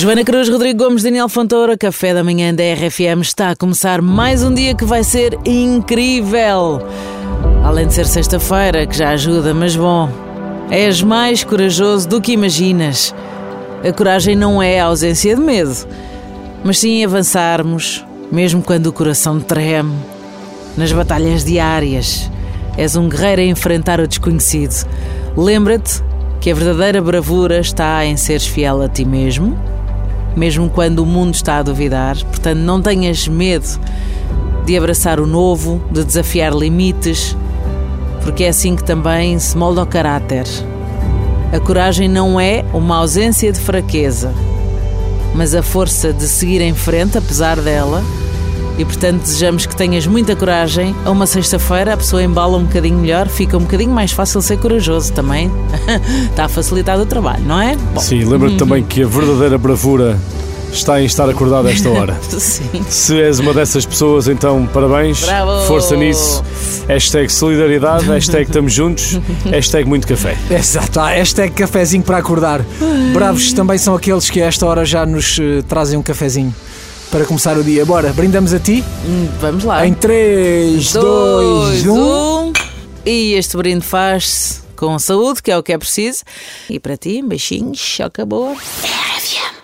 Joana Cruz, Rodrigo Gomes, Daniel Fontoura, Café da Manhã da RFM está a começar mais um dia que vai ser incrível. Além de ser sexta-feira, que já ajuda, mas bom, és mais corajoso do que imaginas. A coragem não é a ausência de medo, mas sim avançarmos, mesmo quando o coração treme, nas batalhas diárias. És um guerreiro a enfrentar o desconhecido. Lembra-te que a verdadeira bravura está em seres fiel a ti mesmo, mesmo quando o mundo está a duvidar. Portanto, não tenhas medo de abraçar o novo, de desafiar limites, porque é assim que também se molda o caráter. A coragem não é uma ausência de fraqueza, mas a força de seguir em frente apesar dela e portanto desejamos que tenhas muita coragem. A uma sexta-feira a pessoa embala um bocadinho melhor, fica um bocadinho mais fácil ser corajoso também. Está a facilitar o trabalho, não é? Bom. Sim, lembra-te também que a verdadeira bravura está em estar acordado a esta hora. Sim. Se és uma dessas pessoas, então parabéns. Bravo. Força nisso. Hashtag solidariedade, hashtag estamos juntos, hashtag muito café. Exato, ah, hashtag cafezinho para acordar. Bravos também são aqueles que a esta hora já nos uh, trazem um cafezinho para começar o dia. Bora, brindamos a ti? Hum, Vamos lá. Em 3, 2, 1. um. E este brinde faz-se com saúde, que é o que é preciso. E para ti, beijinhos, choca boa. RFM.